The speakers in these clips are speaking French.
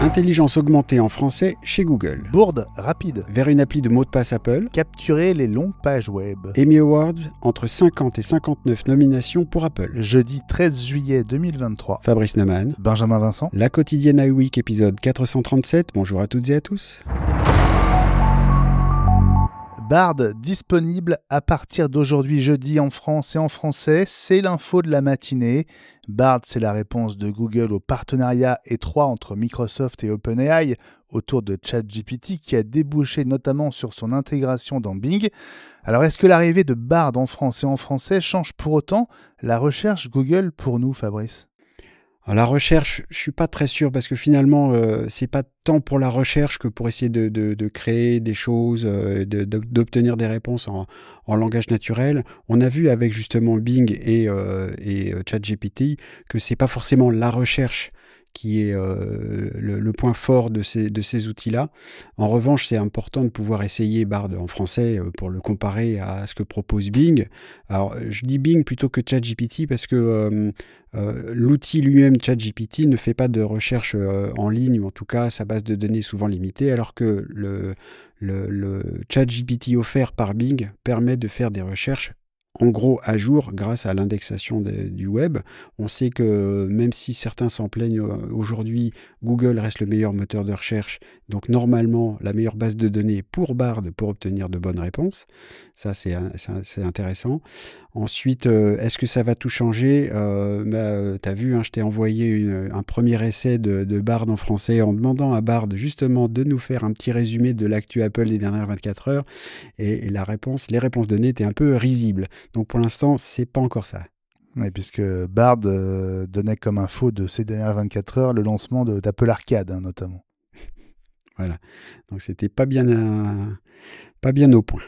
Intelligence augmentée en français chez Google. Bourde rapide. Vers une appli de mot de passe Apple. Capturer les longues pages web. Emmy Awards, entre 50 et 59 nominations pour Apple. Jeudi 13 juillet 2023. Fabrice Neumann. Benjamin Vincent. La quotidienne iWeek épisode 437. Bonjour à toutes et à tous. Bard disponible à partir d'aujourd'hui jeudi en France et en français, c'est l'info de la matinée. Bard, c'est la réponse de Google au partenariat étroit entre Microsoft et OpenAI autour de ChatGPT qui a débouché notamment sur son intégration dans Bing. Alors est-ce que l'arrivée de Bard en France et en français change pour autant la recherche Google pour nous, Fabrice? La recherche, je suis pas très sûr parce que finalement, euh, c'est pas tant pour la recherche que pour essayer de, créer des choses, euh, d'obtenir des réponses en, langage naturel. On a vu avec justement Bing et, euh, et ChatGPT que c'est pas forcément la recherche qui est euh, le, point fort de ces, outils-là. En revanche, c'est important de pouvoir essayer Bard en français euh, pour le comparer à ce que propose Bing. Alors, je dis Bing plutôt que ChatGPT parce que euh, l'outil lui-même, ChatGPT, ne fait pas de recherche en ligne, ou en tout cas, sa base de données est souvent limitée, alors que le ChatGPT offert par Bing permet de faire des recherches en gros à jour grâce à l'indexation du web. On sait que même si certains s'en plaignent euh, aujourd'hui, Google reste le meilleur moteur de recherche, donc normalement la meilleure base de données pour Bard pour obtenir de bonnes réponses. Ça c'est intéressant. Ensuite, euh, est-ce que ça va tout changer? Euh, bah, Tu as vu, hein, je t'ai envoyé un premier essai de, Bard en français en demandant à Bard justement de nous faire un petit résumé de l'actu Apple des dernières 24 heures. Et, la réponse, les réponses données étaient un peu risibles. Donc pour l'instant, c'est pas encore ça. Oui, puisque Bard euh, donnait comme info de ces dernières 24 heures le lancement d'Apple Arcade, hein, notamment. voilà. Donc c'était pas bien, pas bien au point.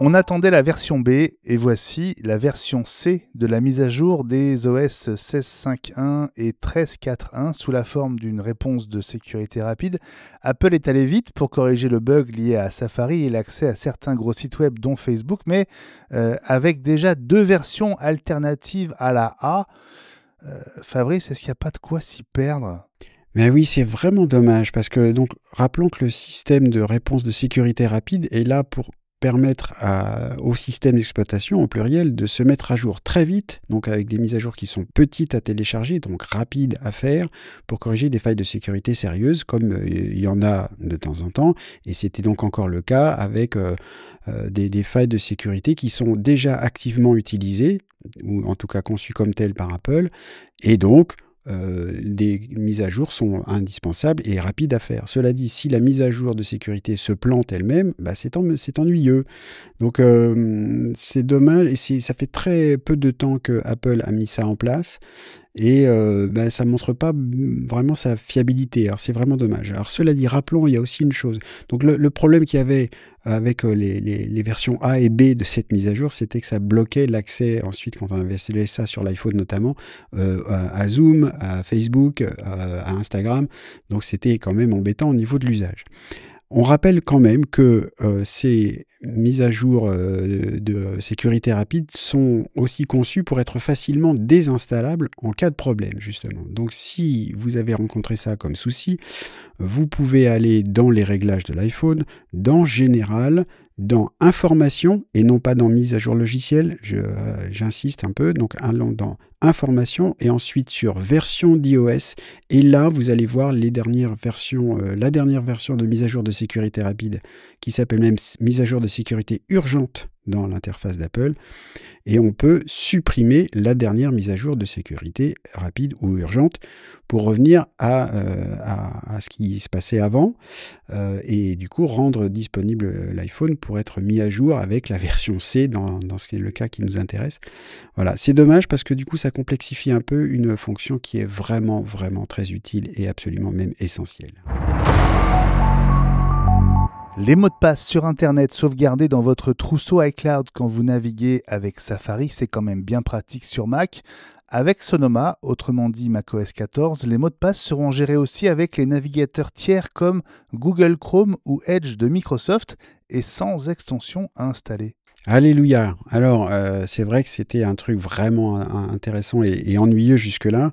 On attendait la version B et voici la version C de la mise à jour des OS 16.5.1 et 13.4.1 sous la forme d'une réponse de sécurité rapide. Apple est allé vite pour corriger le bug lié à Safari et l'accès à certains gros sites web dont Facebook, mais euh, avec déjà deux versions alternatives à la A. Euh, Fabrice, est-ce qu'il n'y a pas de quoi s'y perdre? Mais oui, c'est vraiment dommage parce que donc rappelons que le système de réponse de sécurité rapide est là pour permettre au système d'exploitation, au pluriel, de se mettre à jour très vite, donc avec des mises à jour qui sont petites à télécharger, donc rapides à faire, pour corriger des failles de sécurité sérieuses, comme euh, il y en a de temps en temps, et c'était donc encore le cas avec euh, euh, des, des, failles de sécurité qui sont déjà activement utilisées, ou en tout cas conçues comme telles par Apple, et donc des mises à jour sont indispensables et rapides à faire. Cela dit, si la mise à jour de sécurité se plante elle-même, bah c'est, ennuyeux. Donc euh, c'est dommage et ça fait très peu de temps que Apple a mis ça en place et euh, bah, ça ne montre pas vraiment sa fiabilité. C'est vraiment dommage. Alors cela dit, rappelons, il y a aussi une chose. Donc le, problème qu'il y avait avec euh, les, versions A et B de cette mise à jour, c'était que ça bloquait l'accès ensuite, quand on avait ça sur l'iPhone notamment, euh, à, Zoom, à Facebook, à Instagram. Donc c'était quand même embêtant au niveau de l'usage. On rappelle quand même que euh, ces mises à jour euh, de sécurité rapide sont aussi conçues pour être facilement désinstallables en cas de problème, justement. Donc si vous avez rencontré ça comme souci, vous pouvez aller dans les réglages de l'iPhone, dans Général, dans Information et non pas dans Mise à jour logicielle, euh, j'insiste un peu, donc allons dans Information et ensuite sur Version d'iOS. Et là, vous allez voir les dernières versions, euh, la dernière version de mise à jour de sécurité rapide qui s'appelle même Mise à jour de sécurité urgente dans l'interface d'Apple. Et on peut supprimer la dernière mise à jour de sécurité rapide ou urgente pour revenir à, euh, à, ce qui se passait avant euh, et du coup rendre disponible l'iPhone pour être mis à jour avec la version C dans, dans ce qui est le cas qui nous intéresse. Voilà, c'est dommage parce que du coup ça complexifie un peu une fonction qui est vraiment vraiment très utile et absolument même essentielle. Les mots de passe sur Internet sauvegardés dans votre trousseau iCloud quand vous naviguez avec Safari, c'est quand même bien pratique sur Mac. Avec Sonoma, autrement dit macOS 14, les mots de passe seront gérés aussi avec les navigateurs tiers comme Google Chrome ou Edge de Microsoft et sans extension à installer. Alléluia. Alors, euh, c'est vrai que c'était un truc vraiment intéressant et, ennuyeux jusque-là.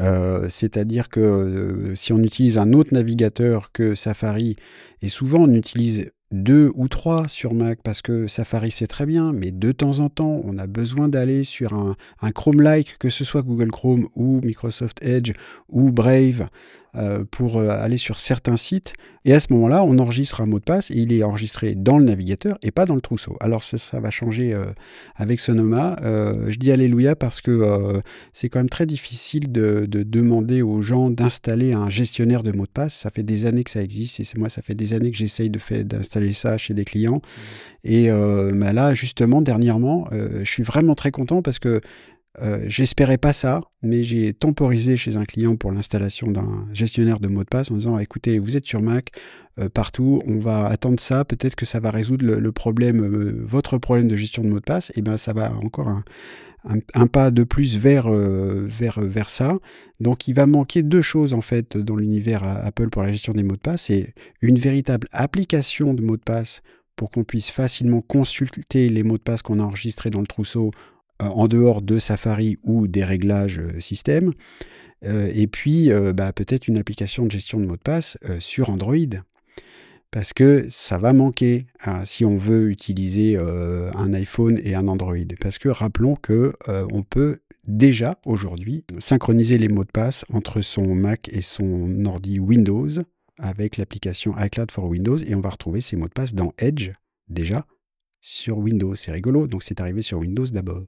Euh, c'est-à-dire que euh, si on utilise un autre navigateur que Safari, et souvent on utilise deux ou trois sur Mac parce que Safari c'est très bien, mais de temps en temps on a besoin d'aller sur un, Chrome-like, que ce soit Google Chrome ou Microsoft Edge ou Brave, euh, pour euh, aller sur certains sites. Et à ce moment-là, on enregistre un mot de passe et il est enregistré dans le navigateur et pas dans le trousseau. Alors ça, va changer euh, avec Sonoma. je dis Alléluia parce que c'est quand même très difficile de, demander aux gens d'installer un gestionnaire de mots de passe. Ça fait des années que ça existe et c'est moi, ça fait des années que j'essaye d'installer ça chez des clients. Mmh. Et bah là, justement, dernièrement, je suis vraiment très content parce que euh, j'espérais pas ça, mais j'ai temporisé chez un client pour l'installation d'un gestionnaire de mots de passe en disant écoutez, vous êtes sur Mac euh, partout, on va attendre ça, peut-être que ça va résoudre le, problème, euh, votre problème de gestion de mots de passe, et bien ça va encore un, pas de plus vers, vers, vers ça. Donc il va manquer deux choses en fait dans l'univers Apple pour la gestion des mots de passe c'est une véritable application de mots de passe pour qu'on puisse facilement consulter les mots de passe qu'on a enregistrés dans le trousseau en dehors de Safari ou des réglages euh, système. Euh, et puis, bah, peut-être une application de gestion de mots de passe sur Android. Parce que ça va manquer hein, si on veut utiliser un iPhone et un Android. Parce que rappelons que on peut déjà aujourd'hui synchroniser les mots de passe entre son Mac et son ordi Windows avec l'application iCloud for Windows et on va retrouver ces mots de passe dans Edge déjà sur Windows. C'est rigolo, donc c'est arrivé sur Windows d'abord.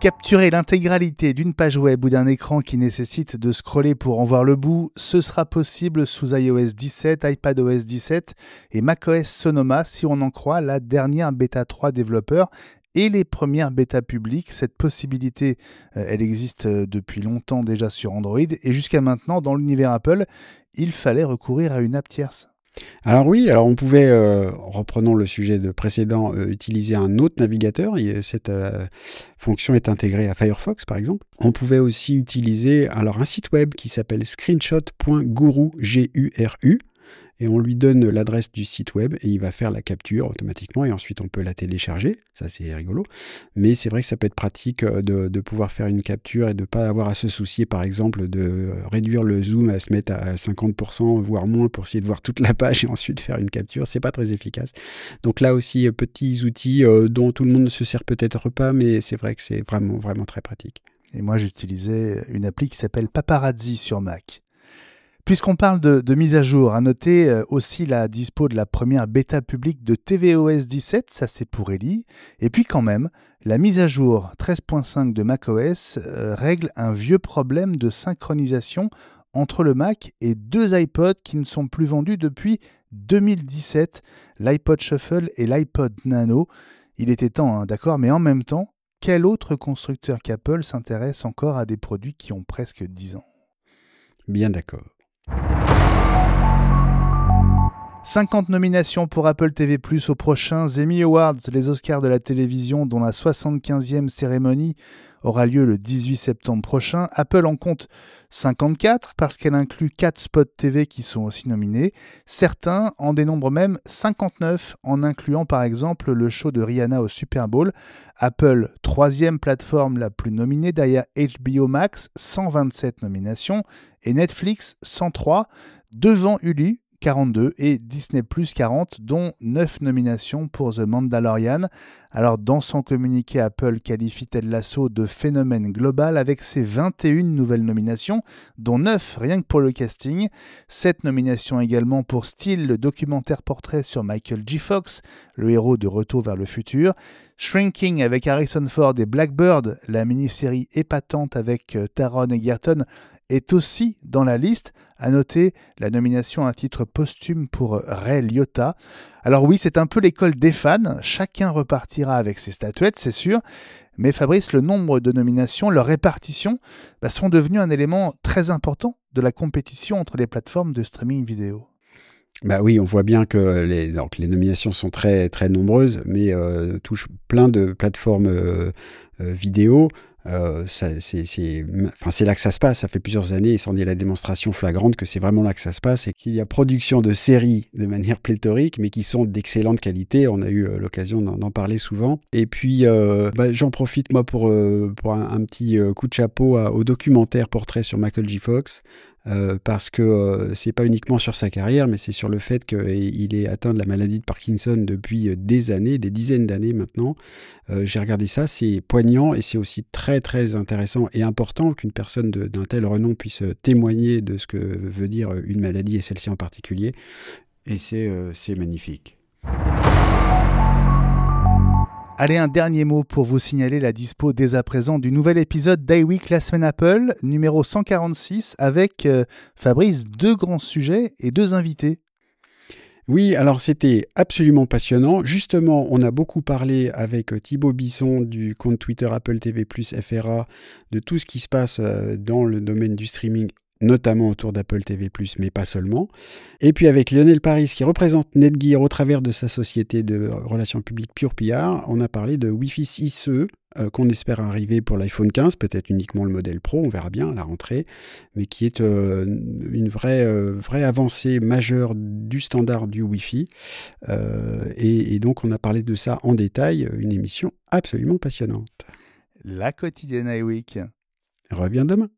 Capturer l'intégralité d'une page web ou d'un écran qui nécessite de scroller pour en voir le bout, ce sera possible sous iOS 17, iPadOS 17 et macOS Sonoma si on en croit la dernière bêta 3 développeur et les premières bêtas publiques. Cette possibilité, euh, elle existe euh, depuis longtemps déjà sur Android et jusqu'à maintenant dans l'univers Apple, il fallait recourir à une app tierce. Alors oui, alors on pouvait, euh, reprenons le sujet de précédent, euh, utiliser un autre navigateur. cette euh, fonction est intégrée à Firefox, par exemple. On pouvait aussi utiliser alors un site web qui s'appelle screenshot.guru, G-U-R-U, et on lui donne l'adresse du site web et il va faire la capture automatiquement et ensuite on peut la télécharger. Ça c'est rigolo. Mais c'est vrai que ça peut être pratique euh, de, pouvoir faire une capture et de ne pas avoir à se soucier par exemple de réduire le zoom à se mettre à 50% voire moins pour essayer de voir toute la page et ensuite faire une capture. C'est pas très efficace. Donc là aussi euh, petits outils euh, dont tout le monde ne se sert peut-être pas mais c'est vrai que c'est vraiment vraiment très pratique. Et moi j'utilisais une appli qui s'appelle Paparazzi sur Mac. Puisqu'on parle de, mise à jour, à noter euh, aussi la dispo de la première bêta publique de tvOS 17, ça c'est pour Ellie. Et puis quand même, la mise à jour 13.5 de macOS euh, règle un vieux problème de synchronisation entre le Mac et deux iPods qui ne sont plus vendus depuis 2017, l'iPod Shuffle et l'iPod Nano. Il était temps, hein, d'accord, mais en même temps, quel autre constructeur qu'Apple s'intéresse encore à des produits qui ont presque 10 ans? Bien d'accord. 50 nominations pour Apple TV aux prochains Emmy Awards, les Oscars de la télévision dont la 75e cérémonie aura lieu le 18 septembre prochain. Apple en compte 54 parce qu'elle inclut 4 spots TV qui sont aussi nominés. Certains en dénombrent même 59 en incluant par exemple le show de Rihanna au Super Bowl. Apple, troisième plateforme la plus nominée derrière HBO Max, 127 nominations, et Netflix, 103, devant Hulu, 42 et Disney Plus 40, dont 9 nominations pour The Mandalorian. Alors, dans son communiqué, Apple qualifie Ted Lasso de phénomène global avec ses 21 nouvelles nominations, dont 9 rien que pour le casting. 7 nominations également pour Steel, le documentaire portrait sur Michael G. Fox, le héros de Retour vers le futur. Shrinking avec Harrison Ford et Blackbird, la mini-série épatante avec euh, Taron Egerton est aussi dans la liste. À noter la nomination à titre posthume pour Ray Liotta. Alors oui, c'est un peu l'école des fans. Chacun repartira avec ses statuettes, c'est sûr. Mais Fabrice, le nombre de nominations, leur répartition, bah, sont devenus un élément très important de la compétition entre les plateformes de streaming vidéo. Bah oui, on voit bien que les, donc les nominations sont très, très nombreuses, mais euh, touchent plein de plateformes euh, euh, vidéo. Euh, c'est là que ça se passe. Ça fait plusieurs années, et c'en est la démonstration flagrante que c'est vraiment là que ça se passe et qu'il y a production de séries de manière pléthorique, mais qui sont d'excellente qualité. On a eu euh, l'occasion d'en parler souvent. Et puis, euh, bah, j'en profite moi pour, pour un, petit coup de chapeau au documentaire portrait sur Michael J. Fox. Euh, parce que euh, c'est pas uniquement sur sa carrière, mais c'est sur le fait qu'il est atteint de la maladie de Parkinson depuis euh, des années, des dizaines d'années maintenant. J'ai regardé ça, c'est poignant et c'est aussi très très intéressant et important qu'une personne d'un tel renom puisse témoigner de ce que veut dire une maladie et celle-ci en particulier. Et c'est magnifique. Allez, un dernier mot pour vous signaler la dispo dès à présent du nouvel épisode d'iWeek La Semaine Apple, numéro 146, avec euh, Fabrice, deux grands sujets et deux invités. Oui, alors c'était absolument passionnant. Justement, on a beaucoup parlé avec euh, Thibaut Bisson du compte Twitter Apple TV FRA de tout ce qui se passe euh, dans le domaine du streaming notamment autour d'Apple TV+, mais pas seulement. Et puis avec Lionel Paris, qui représente Netgear au travers de sa société de relations publiques Pure PR, on a parlé de Wi-Fi 6E, euh, qu'on espère arriver pour l'iPhone 15, peut-être uniquement le modèle Pro, on verra bien à la rentrée, mais qui est euh, une vraie, euh, vraie avancée majeure du standard du Wi-Fi. Et, et donc on a parlé de ça en détail, une émission absolument passionnante. La quotidienne iWeek revient demain.